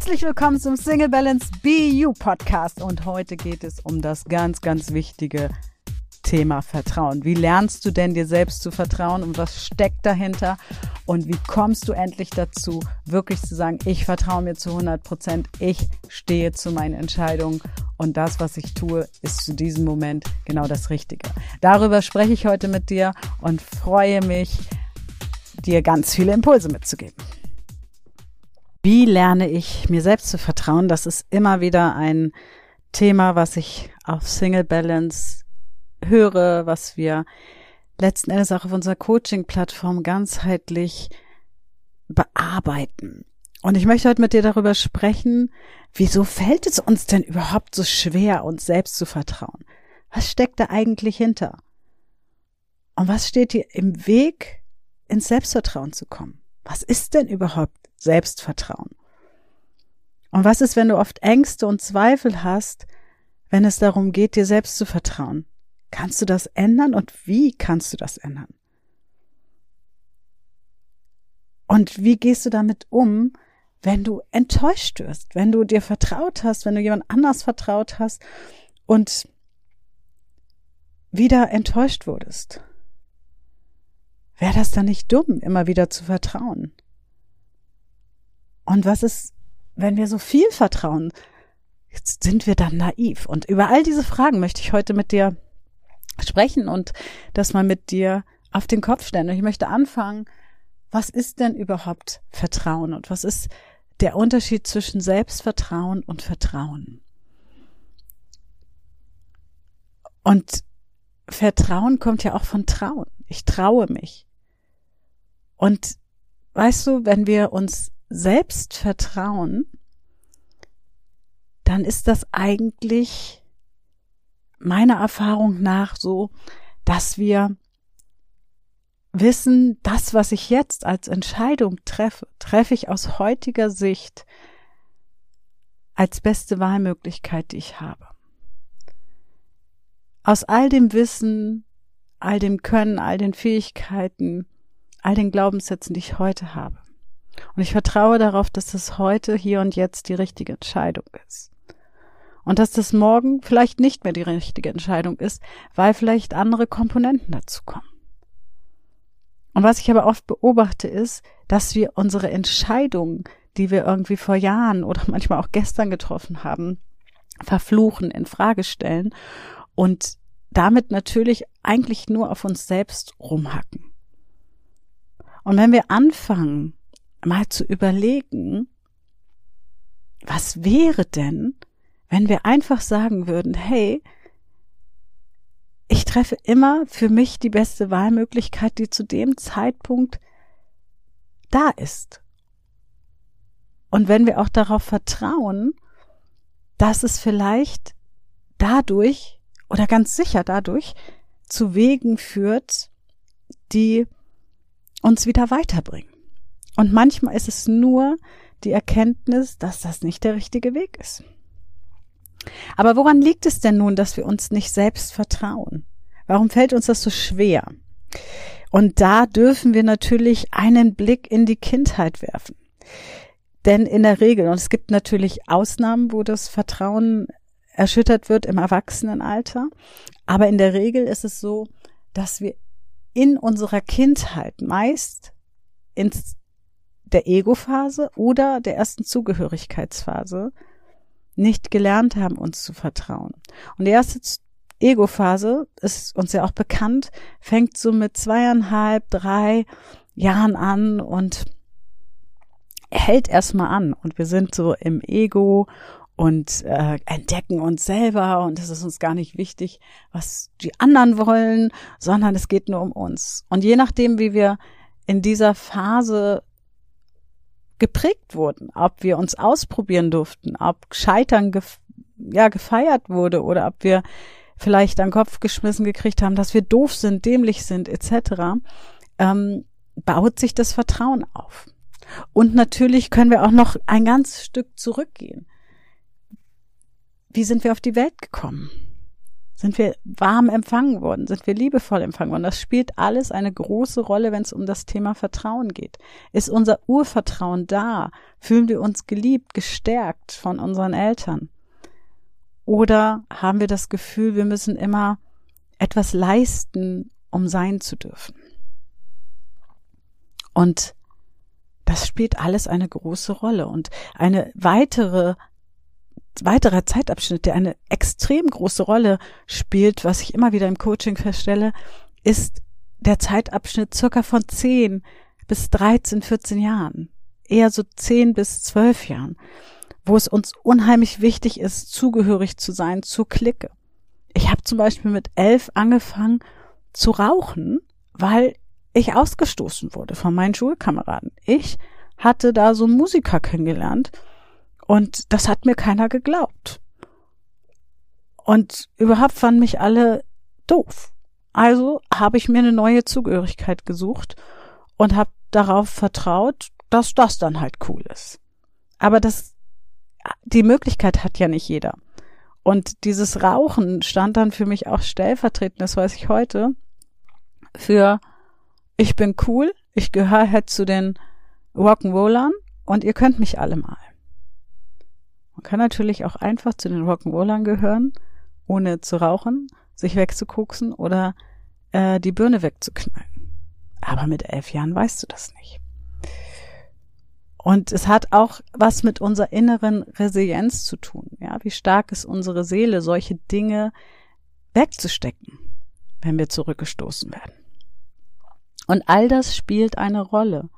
Herzlich willkommen zum Single Balance BU Podcast und heute geht es um das ganz, ganz wichtige Thema Vertrauen. Wie lernst du denn dir selbst zu vertrauen und was steckt dahinter und wie kommst du endlich dazu, wirklich zu sagen, ich vertraue mir zu 100 Prozent, ich stehe zu meinen Entscheidungen und das, was ich tue, ist zu diesem Moment genau das Richtige. Darüber spreche ich heute mit dir und freue mich, dir ganz viele Impulse mitzugeben. Wie lerne ich mir selbst zu vertrauen? Das ist immer wieder ein Thema, was ich auf Single Balance höre, was wir letzten Endes auch auf unserer Coaching-Plattform ganzheitlich bearbeiten. Und ich möchte heute mit dir darüber sprechen, wieso fällt es uns denn überhaupt so schwer, uns selbst zu vertrauen? Was steckt da eigentlich hinter? Und was steht dir im Weg, ins Selbstvertrauen zu kommen? Was ist denn überhaupt Selbstvertrauen. Und was ist, wenn du oft Ängste und Zweifel hast, wenn es darum geht, dir selbst zu vertrauen? Kannst du das ändern und wie kannst du das ändern? Und wie gehst du damit um, wenn du enttäuscht wirst, wenn du dir vertraut hast, wenn du jemand anders vertraut hast und wieder enttäuscht wurdest? Wäre das dann nicht dumm, immer wieder zu vertrauen? Und was ist, wenn wir so viel vertrauen? Sind wir dann naiv? Und über all diese Fragen möchte ich heute mit dir sprechen und das mal mit dir auf den Kopf stellen. Und ich möchte anfangen, was ist denn überhaupt Vertrauen und was ist der Unterschied zwischen Selbstvertrauen und Vertrauen? Und Vertrauen kommt ja auch von Trauen. Ich traue mich. Und weißt du, wenn wir uns selbst vertrauen, dann ist das eigentlich meiner Erfahrung nach so, dass wir wissen, das, was ich jetzt als Entscheidung treffe, treffe ich aus heutiger Sicht als beste Wahlmöglichkeit, die ich habe. Aus all dem Wissen, all dem Können, all den Fähigkeiten, all den Glaubenssätzen, die ich heute habe. Und ich vertraue darauf, dass das heute, hier und jetzt die richtige Entscheidung ist. Und dass das morgen vielleicht nicht mehr die richtige Entscheidung ist, weil vielleicht andere Komponenten dazu kommen. Und was ich aber oft beobachte ist, dass wir unsere Entscheidungen, die wir irgendwie vor Jahren oder manchmal auch gestern getroffen haben, verfluchen, in Frage stellen und damit natürlich eigentlich nur auf uns selbst rumhacken. Und wenn wir anfangen, mal zu überlegen, was wäre denn, wenn wir einfach sagen würden, hey, ich treffe immer für mich die beste Wahlmöglichkeit, die zu dem Zeitpunkt da ist. Und wenn wir auch darauf vertrauen, dass es vielleicht dadurch oder ganz sicher dadurch zu Wegen führt, die uns wieder weiterbringen. Und manchmal ist es nur die Erkenntnis, dass das nicht der richtige Weg ist. Aber woran liegt es denn nun, dass wir uns nicht selbst vertrauen? Warum fällt uns das so schwer? Und da dürfen wir natürlich einen Blick in die Kindheit werfen. Denn in der Regel, und es gibt natürlich Ausnahmen, wo das Vertrauen erschüttert wird im Erwachsenenalter, aber in der Regel ist es so, dass wir in unserer Kindheit meist ins der Ego-Phase oder der ersten Zugehörigkeitsphase nicht gelernt haben, uns zu vertrauen. Und die erste Ego-Phase ist uns ja auch bekannt, fängt so mit zweieinhalb, drei Jahren an und hält erstmal an. Und wir sind so im Ego und äh, entdecken uns selber und es ist uns gar nicht wichtig, was die anderen wollen, sondern es geht nur um uns. Und je nachdem, wie wir in dieser Phase geprägt wurden, ob wir uns ausprobieren durften, ob Scheitern gef ja gefeiert wurde oder ob wir vielleicht an den Kopf geschmissen gekriegt haben, dass wir doof sind, dämlich sind etc., ähm, baut sich das Vertrauen auf. Und natürlich können wir auch noch ein ganzes Stück zurückgehen. Wie sind wir auf die Welt gekommen? Sind wir warm empfangen worden? Sind wir liebevoll empfangen worden? Das spielt alles eine große Rolle, wenn es um das Thema Vertrauen geht. Ist unser Urvertrauen da? Fühlen wir uns geliebt, gestärkt von unseren Eltern? Oder haben wir das Gefühl, wir müssen immer etwas leisten, um sein zu dürfen? Und das spielt alles eine große Rolle. Und eine weitere weiterer Zeitabschnitt, der eine extrem große Rolle spielt, was ich immer wieder im Coaching feststelle, ist der Zeitabschnitt circa von 10 bis 13, 14 Jahren. Eher so 10 bis 12 Jahren, wo es uns unheimlich wichtig ist, zugehörig zu sein zur Clique. Ich habe zum Beispiel mit elf angefangen zu rauchen, weil ich ausgestoßen wurde von meinen Schulkameraden. Ich hatte da so einen Musiker kennengelernt, und das hat mir keiner geglaubt. Und überhaupt fanden mich alle doof. Also habe ich mir eine neue Zugehörigkeit gesucht und habe darauf vertraut, dass das dann halt cool ist. Aber das, die Möglichkeit hat ja nicht jeder. Und dieses Rauchen stand dann für mich auch stellvertretend, das weiß ich heute, für ich bin cool, ich gehöre halt zu den Rock'n'Rollern und ihr könnt mich alle mal. Man kann natürlich auch einfach zu den Rock'n'Rollern gehören, ohne zu rauchen, sich wegzukoksen oder äh, die Birne wegzuknallen. Aber mit elf Jahren weißt du das nicht. Und es hat auch was mit unserer inneren Resilienz zu tun. Ja, wie stark ist unsere Seele, solche Dinge wegzustecken, wenn wir zurückgestoßen werden. Und all das spielt eine Rolle.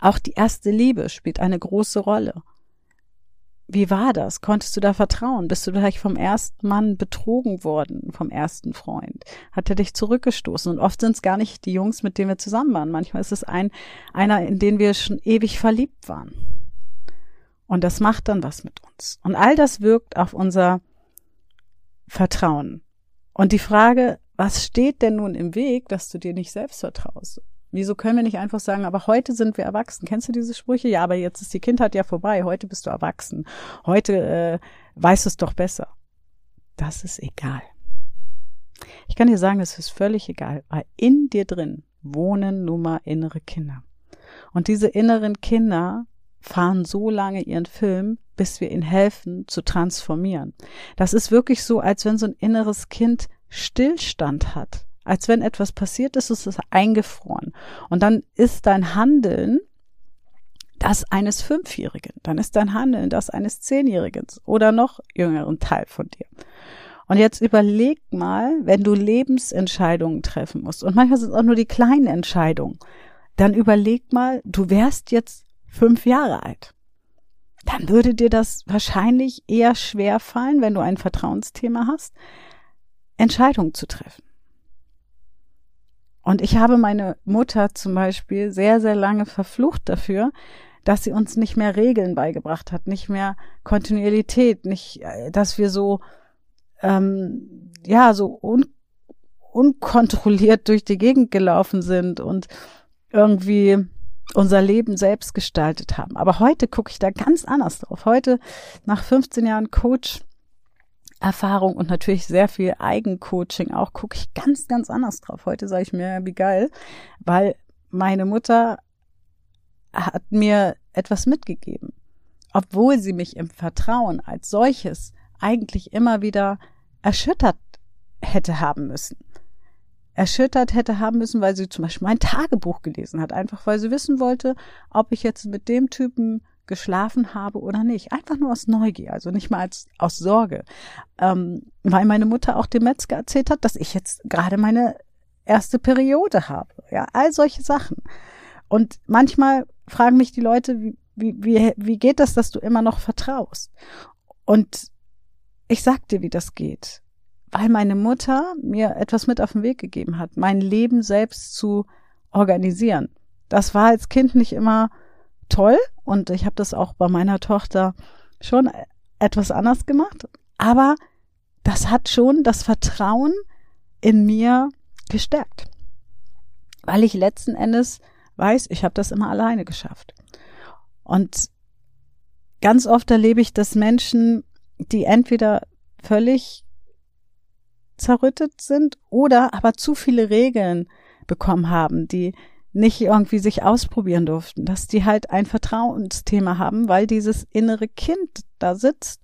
Auch die erste Liebe spielt eine große Rolle. Wie war das? Konntest du da vertrauen? Bist du vielleicht vom ersten Mann betrogen worden, vom ersten Freund? Hat er dich zurückgestoßen? Und oft sind es gar nicht die Jungs, mit denen wir zusammen waren. Manchmal ist es ein, einer, in den wir schon ewig verliebt waren. Und das macht dann was mit uns. Und all das wirkt auf unser Vertrauen. Und die Frage, was steht denn nun im Weg, dass du dir nicht selbst vertraust? Wieso können wir nicht einfach sagen, aber heute sind wir erwachsen? Kennst du diese Sprüche? Ja, aber jetzt ist die Kindheit ja vorbei. Heute bist du erwachsen. Heute äh, weißt du es doch besser. Das ist egal. Ich kann dir sagen, es ist völlig egal, weil in dir drin wohnen nun mal innere Kinder. Und diese inneren Kinder fahren so lange ihren Film, bis wir ihnen helfen zu transformieren. Das ist wirklich so, als wenn so ein inneres Kind Stillstand hat als wenn etwas passiert ist, ist es eingefroren. Und dann ist dein Handeln das eines Fünfjährigen. Dann ist dein Handeln das eines Zehnjährigen oder noch jüngeren Teil von dir. Und jetzt überleg mal, wenn du Lebensentscheidungen treffen musst, und manchmal sind es auch nur die kleinen Entscheidungen, dann überleg mal, du wärst jetzt fünf Jahre alt. Dann würde dir das wahrscheinlich eher schwer fallen, wenn du ein Vertrauensthema hast, Entscheidungen zu treffen. Und ich habe meine Mutter zum Beispiel sehr, sehr lange verflucht dafür, dass sie uns nicht mehr Regeln beigebracht hat, nicht mehr Kontinuität, nicht, äh, dass wir so, ähm, ja, so un unkontrolliert durch die Gegend gelaufen sind und irgendwie unser Leben selbst gestaltet haben. Aber heute gucke ich da ganz anders drauf. Heute, nach 15 Jahren Coach, Erfahrung und natürlich sehr viel Eigencoaching auch, gucke ich ganz, ganz anders drauf. Heute sage ich mir, wie geil, weil meine Mutter hat mir etwas mitgegeben. Obwohl sie mich im Vertrauen als solches eigentlich immer wieder erschüttert hätte haben müssen. Erschüttert hätte haben müssen, weil sie zum Beispiel mein Tagebuch gelesen hat, einfach weil sie wissen wollte, ob ich jetzt mit dem Typen geschlafen habe oder nicht. Einfach nur aus Neugier, also nicht mal als, aus Sorge. Ähm, weil meine Mutter auch dem Metzger erzählt hat, dass ich jetzt gerade meine erste Periode habe. Ja, all solche Sachen. Und manchmal fragen mich die Leute, wie, wie, wie, wie geht das, dass du immer noch vertraust? Und ich sag dir, wie das geht. Weil meine Mutter mir etwas mit auf den Weg gegeben hat, mein Leben selbst zu organisieren. Das war als Kind nicht immer toll. Und ich habe das auch bei meiner Tochter schon etwas anders gemacht, aber das hat schon das Vertrauen in mir gestärkt, weil ich letzten Endes weiß, ich habe das immer alleine geschafft. Und ganz oft erlebe ich, dass Menschen, die entweder völlig zerrüttet sind oder aber zu viele Regeln bekommen haben, die nicht irgendwie sich ausprobieren durften, dass die halt ein Vertrauensthema haben, weil dieses innere Kind da sitzt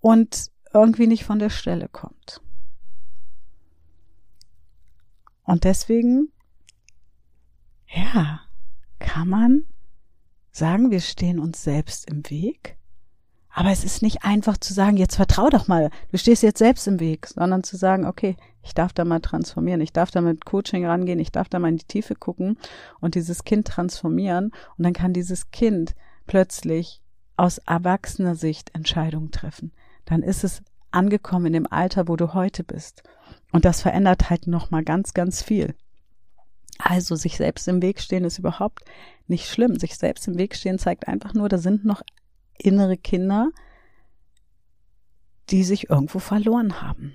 und irgendwie nicht von der Stelle kommt. Und deswegen, ja, kann man sagen, wir stehen uns selbst im Weg. Aber es ist nicht einfach zu sagen, jetzt vertrau doch mal, du stehst jetzt selbst im Weg, sondern zu sagen, okay, ich darf da mal transformieren, ich darf da mit Coaching rangehen, ich darf da mal in die Tiefe gucken und dieses Kind transformieren und dann kann dieses Kind plötzlich aus erwachsener Sicht Entscheidungen treffen. Dann ist es angekommen in dem Alter, wo du heute bist. Und das verändert halt nochmal ganz, ganz viel. Also sich selbst im Weg stehen ist überhaupt nicht schlimm. Sich selbst im Weg stehen zeigt einfach nur, da sind noch innere Kinder, die sich irgendwo verloren haben.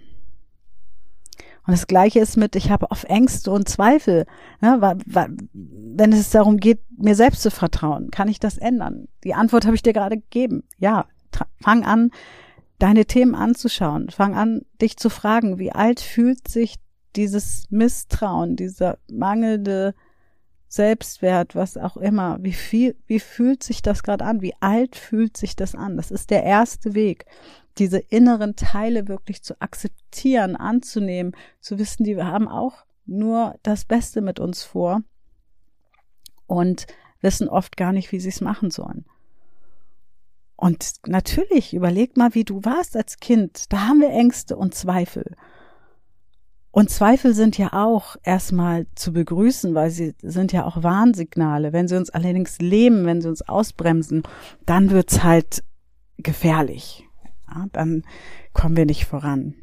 Und das Gleiche ist mit, ich habe oft Ängste und Zweifel. Ne, wenn es darum geht, mir selbst zu vertrauen, kann ich das ändern? Die Antwort habe ich dir gerade gegeben. Ja, fang an, deine Themen anzuschauen. Fang an, dich zu fragen, wie alt fühlt sich dieses Misstrauen, dieser mangelnde Selbstwert, was auch immer, wie viel, wie fühlt sich das gerade an? Wie alt fühlt sich das an? Das ist der erste Weg, diese inneren Teile wirklich zu akzeptieren, anzunehmen, zu wissen, die wir haben auch nur das Beste mit uns vor und wissen oft gar nicht, wie sie es machen sollen. Und natürlich, überleg mal, wie du warst als Kind. Da haben wir Ängste und Zweifel. Und Zweifel sind ja auch erstmal zu begrüßen, weil sie sind ja auch Warnsignale. Wenn sie uns allerdings leben, wenn sie uns ausbremsen, dann wird's halt gefährlich. Ja, dann kommen wir nicht voran.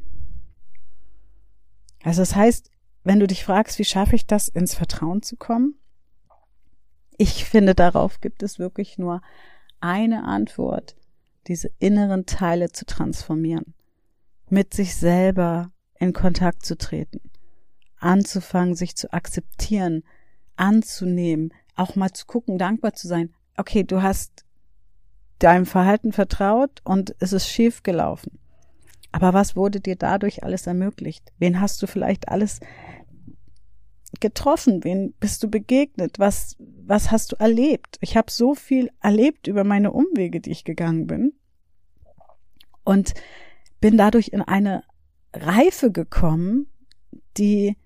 Also das heißt, wenn du dich fragst, wie schaffe ich das, ins Vertrauen zu kommen? Ich finde, darauf gibt es wirklich nur eine Antwort, diese inneren Teile zu transformieren, mit sich selber in Kontakt zu treten, anzufangen, sich zu akzeptieren, anzunehmen, auch mal zu gucken, dankbar zu sein. Okay, du hast deinem Verhalten vertraut und es ist schief gelaufen. Aber was wurde dir dadurch alles ermöglicht? Wen hast du vielleicht alles getroffen? Wen bist du begegnet? Was, was hast du erlebt? Ich habe so viel erlebt über meine Umwege, die ich gegangen bin. Und bin dadurch in eine Reife gekommen, die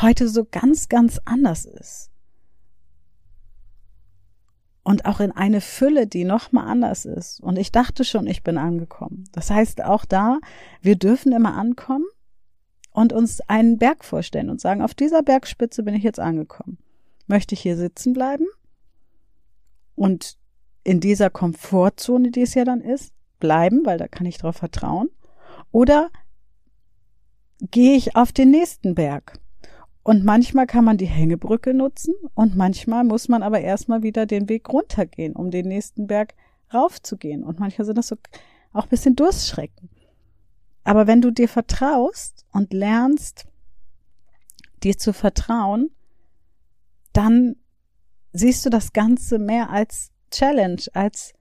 heute so ganz, ganz anders ist. Und auch in eine Fülle, die nochmal anders ist. Und ich dachte schon, ich bin angekommen. Das heißt auch da, wir dürfen immer ankommen und uns einen Berg vorstellen und sagen, auf dieser Bergspitze bin ich jetzt angekommen. Möchte ich hier sitzen bleiben? Und in dieser Komfortzone, die es ja dann ist, bleiben, weil da kann ich darauf vertrauen? Oder gehe ich auf den nächsten Berg. Und manchmal kann man die Hängebrücke nutzen und manchmal muss man aber erstmal wieder den Weg runtergehen, um den nächsten Berg raufzugehen. Und manchmal sind das so auch ein bisschen Durstschrecken. Aber wenn du dir vertraust und lernst, dir zu vertrauen, dann siehst du das Ganze mehr als Challenge, als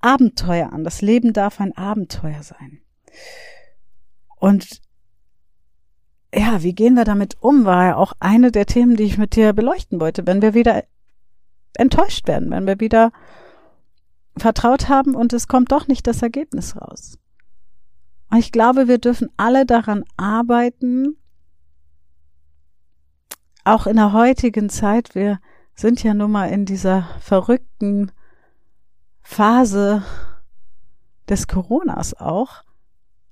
Abenteuer an. Das Leben darf ein Abenteuer sein. Und ja, wie gehen wir damit um, war ja auch eine der Themen, die ich mit dir beleuchten wollte. Wenn wir wieder enttäuscht werden, wenn wir wieder vertraut haben und es kommt doch nicht das Ergebnis raus. Und ich glaube, wir dürfen alle daran arbeiten, auch in der heutigen Zeit, wir sind ja nun mal in dieser verrückten Phase des Coronas auch,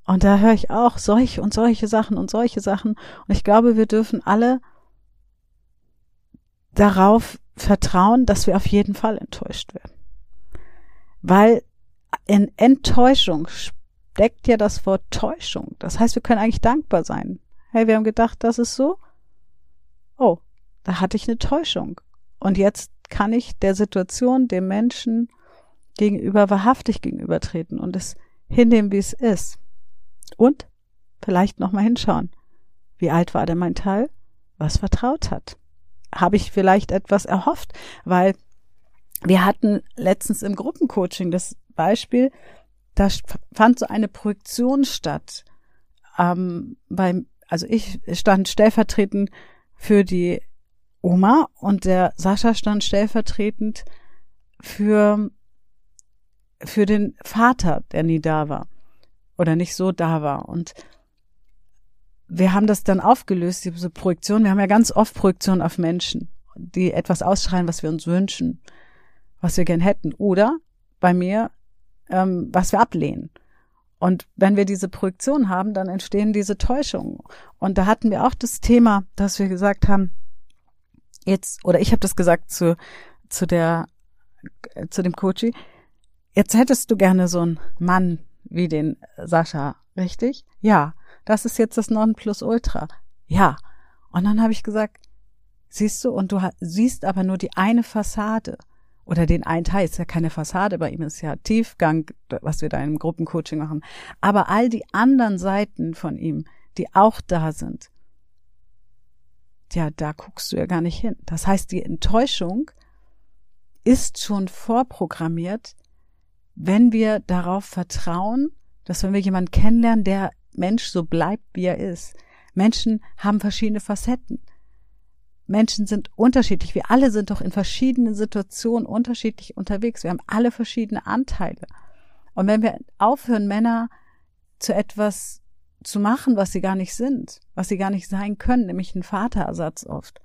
und da höre ich auch solche und solche Sachen und solche Sachen. Und ich glaube, wir dürfen alle darauf vertrauen, dass wir auf jeden Fall enttäuscht werden. Weil in Enttäuschung steckt ja das Wort Täuschung. Das heißt, wir können eigentlich dankbar sein. Hey, wir haben gedacht, das ist so. Oh, da hatte ich eine Täuschung. Und jetzt kann ich der Situation, dem Menschen gegenüber wahrhaftig gegenübertreten und es hinnehmen, wie es ist. Und vielleicht nochmal hinschauen. Wie alt war denn mein Teil? Was vertraut hat? Habe ich vielleicht etwas erhofft? Weil wir hatten letztens im Gruppencoaching das Beispiel, da fand so eine Projektion statt. Ähm, beim, also ich stand stellvertretend für die Oma und der Sascha stand stellvertretend für, für den Vater, der nie da war oder nicht so da war. Und wir haben das dann aufgelöst, diese Projektion. Wir haben ja ganz oft Projektionen auf Menschen, die etwas ausschreien, was wir uns wünschen, was wir gern hätten. Oder bei mir, ähm, was wir ablehnen. Und wenn wir diese Projektion haben, dann entstehen diese Täuschungen. Und da hatten wir auch das Thema, dass wir gesagt haben, jetzt, oder ich habe das gesagt zu, zu der, zu dem Coachie, jetzt hättest du gerne so einen Mann wie den Sascha, richtig? Ja. Das ist jetzt das Nonplusultra. Ja. Und dann habe ich gesagt, siehst du, und du siehst aber nur die eine Fassade oder den einen Teil, ist ja keine Fassade, bei ihm ist ja Tiefgang, was wir da im Gruppencoaching machen. Aber all die anderen Seiten von ihm, die auch da sind, ja, da guckst du ja gar nicht hin. Das heißt, die Enttäuschung ist schon vorprogrammiert, wenn wir darauf vertrauen, dass wenn wir jemanden kennenlernen, der Mensch so bleibt, wie er ist. Menschen haben verschiedene Facetten. Menschen sind unterschiedlich. Wir alle sind doch in verschiedenen Situationen unterschiedlich unterwegs. Wir haben alle verschiedene Anteile. Und wenn wir aufhören, Männer zu etwas zu machen, was sie gar nicht sind, was sie gar nicht sein können, nämlich ein Vaterersatz oft,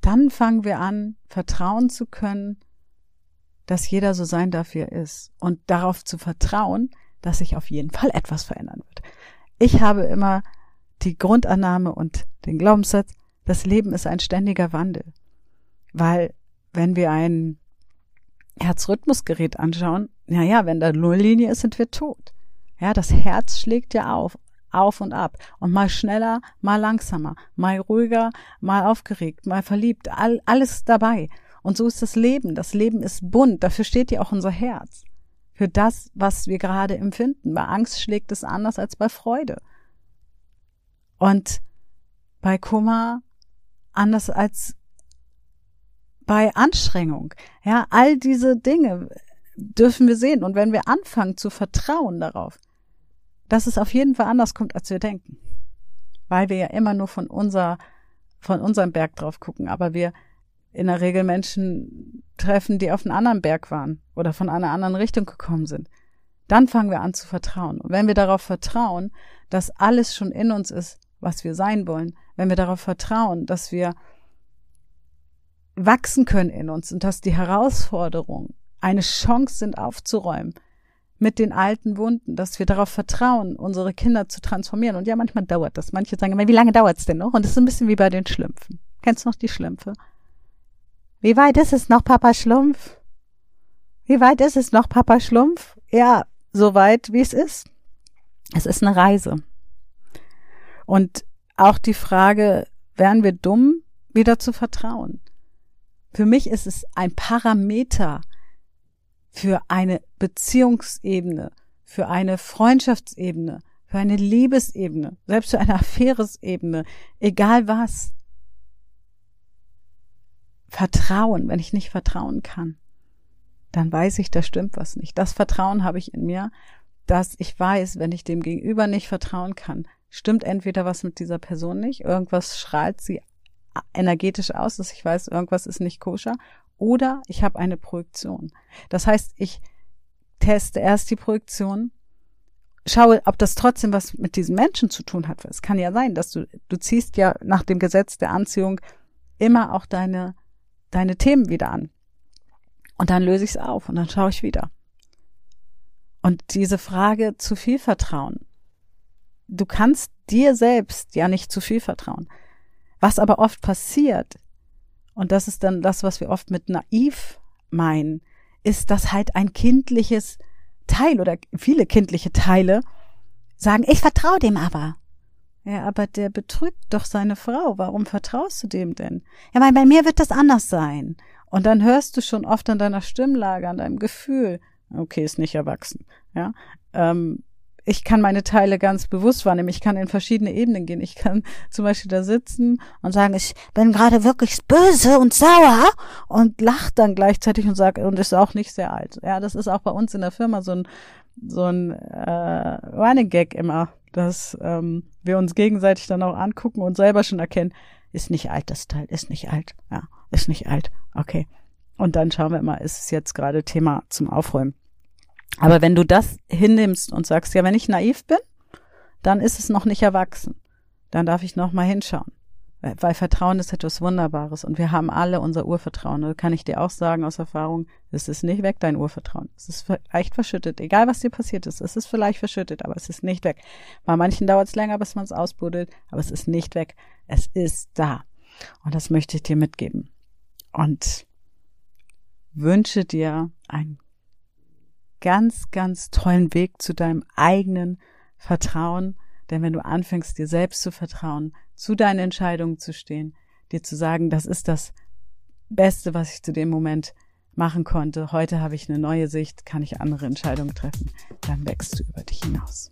dann fangen wir an, vertrauen zu können, dass jeder so sein darf, wie er ist. Und darauf zu vertrauen, dass sich auf jeden Fall etwas verändern wird. Ich habe immer die Grundannahme und den Glaubenssatz, das Leben ist ein ständiger Wandel. Weil wenn wir ein Herzrhythmusgerät anschauen, na ja, wenn da Nulllinie ist, sind wir tot. Ja, das Herz schlägt ja auf, auf und ab. Und mal schneller, mal langsamer, mal ruhiger, mal aufgeregt, mal verliebt, all, alles dabei. Und so ist das Leben. Das Leben ist bunt. Dafür steht ja auch unser Herz. Für das, was wir gerade empfinden. Bei Angst schlägt es anders als bei Freude. Und bei Kummer anders als bei Anstrengung. Ja, all diese Dinge dürfen wir sehen. Und wenn wir anfangen zu vertrauen darauf, dass es auf jeden Fall anders kommt, als wir denken. Weil wir ja immer nur von unser, von unserem Berg drauf gucken. Aber wir in der Regel Menschen treffen, die auf einem anderen Berg waren oder von einer anderen Richtung gekommen sind. Dann fangen wir an zu vertrauen. Und wenn wir darauf vertrauen, dass alles schon in uns ist, was wir sein wollen, wenn wir darauf vertrauen, dass wir wachsen können in uns und dass die Herausforderungen eine Chance sind aufzuräumen mit den alten Wunden, dass wir darauf vertrauen, unsere Kinder zu transformieren. Und ja, manchmal dauert das. Manche sagen immer, wie lange dauert's denn noch? Und es ist ein bisschen wie bei den Schlümpfen. Kennst du noch die Schlümpfe? Wie weit ist es noch, Papa Schlumpf? Wie weit ist es noch, Papa Schlumpf? Ja, so weit, wie es ist. Es ist eine Reise. Und auch die Frage, wären wir dumm, wieder zu vertrauen? Für mich ist es ein Parameter für eine Beziehungsebene, für eine Freundschaftsebene, für eine Liebesebene, selbst für eine Affäresebene, egal was. Vertrauen, wenn ich nicht vertrauen kann, dann weiß ich, da stimmt was nicht. Das Vertrauen habe ich in mir, dass ich weiß, wenn ich dem Gegenüber nicht vertrauen kann, stimmt entweder was mit dieser Person nicht, irgendwas strahlt sie energetisch aus, dass ich weiß, irgendwas ist nicht koscher, oder ich habe eine Projektion. Das heißt, ich teste erst die Projektion, schaue, ob das trotzdem was mit diesem Menschen zu tun hat. Es kann ja sein, dass du, du ziehst ja nach dem Gesetz der Anziehung immer auch deine deine Themen wieder an. Und dann löse ich es auf und dann schaue ich wieder. Und diese Frage zu viel Vertrauen. Du kannst dir selbst ja nicht zu viel vertrauen. Was aber oft passiert, und das ist dann das, was wir oft mit naiv meinen, ist, dass halt ein kindliches Teil oder viele kindliche Teile sagen, ich vertraue dem aber. Ja, aber der betrügt doch seine Frau. Warum vertraust du dem denn? Ja, weil bei mir wird das anders sein. Und dann hörst du schon oft an deiner Stimmlage, an deinem Gefühl, okay, ist nicht erwachsen. Ja, ähm, ich kann meine Teile ganz bewusst wahrnehmen. Ich kann in verschiedene Ebenen gehen. Ich kann zum Beispiel da sitzen und sagen, ich bin gerade wirklich böse und sauer und lacht dann gleichzeitig und sagt, und ist auch nicht sehr alt. Ja, das ist auch bei uns in der Firma so ein, so ein äh, Running Gag immer dass ähm, wir uns gegenseitig dann auch angucken und selber schon erkennen, ist nicht alt das Teil, ist nicht alt, ja, ist nicht alt, okay. Und dann schauen wir mal, ist es jetzt gerade Thema zum Aufräumen. Aber wenn du das hinnimmst und sagst, ja, wenn ich naiv bin, dann ist es noch nicht erwachsen. Dann darf ich noch mal hinschauen. Weil Vertrauen ist etwas Wunderbares und wir haben alle unser Urvertrauen. Da kann ich dir auch sagen aus Erfahrung, es ist nicht weg, dein Urvertrauen. Es ist vielleicht verschüttet. Egal, was dir passiert ist, es ist vielleicht verschüttet, aber es ist nicht weg. Bei manchen dauert es länger, bis man es ausbuddelt, aber es ist nicht weg. Es ist da. Und das möchte ich dir mitgeben. Und wünsche dir einen ganz, ganz tollen Weg zu deinem eigenen Vertrauen. Denn wenn du anfängst, dir selbst zu vertrauen, zu deinen Entscheidungen zu stehen, dir zu sagen, das ist das Beste, was ich zu dem Moment machen konnte. Heute habe ich eine neue Sicht, kann ich andere Entscheidungen treffen. Dann wächst du über dich hinaus.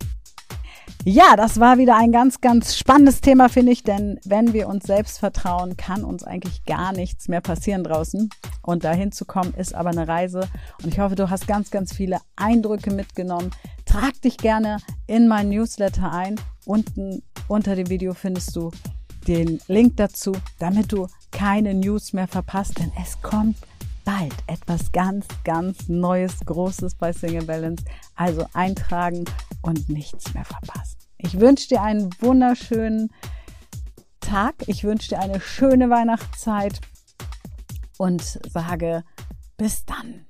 Ja, das war wieder ein ganz, ganz spannendes Thema, finde ich, denn wenn wir uns selbst vertrauen, kann uns eigentlich gar nichts mehr passieren draußen. Und dahin zu kommen, ist aber eine Reise. Und ich hoffe, du hast ganz, ganz viele Eindrücke mitgenommen. Trag dich gerne in mein Newsletter ein. Unten unter dem Video findest du den Link dazu, damit du keine News mehr verpasst, denn es kommt bald etwas ganz, ganz Neues, Großes bei Single Balance. Also eintragen und nichts mehr verpassen. Ich wünsche dir einen wunderschönen Tag. Ich wünsche dir eine schöne Weihnachtszeit und sage bis dann.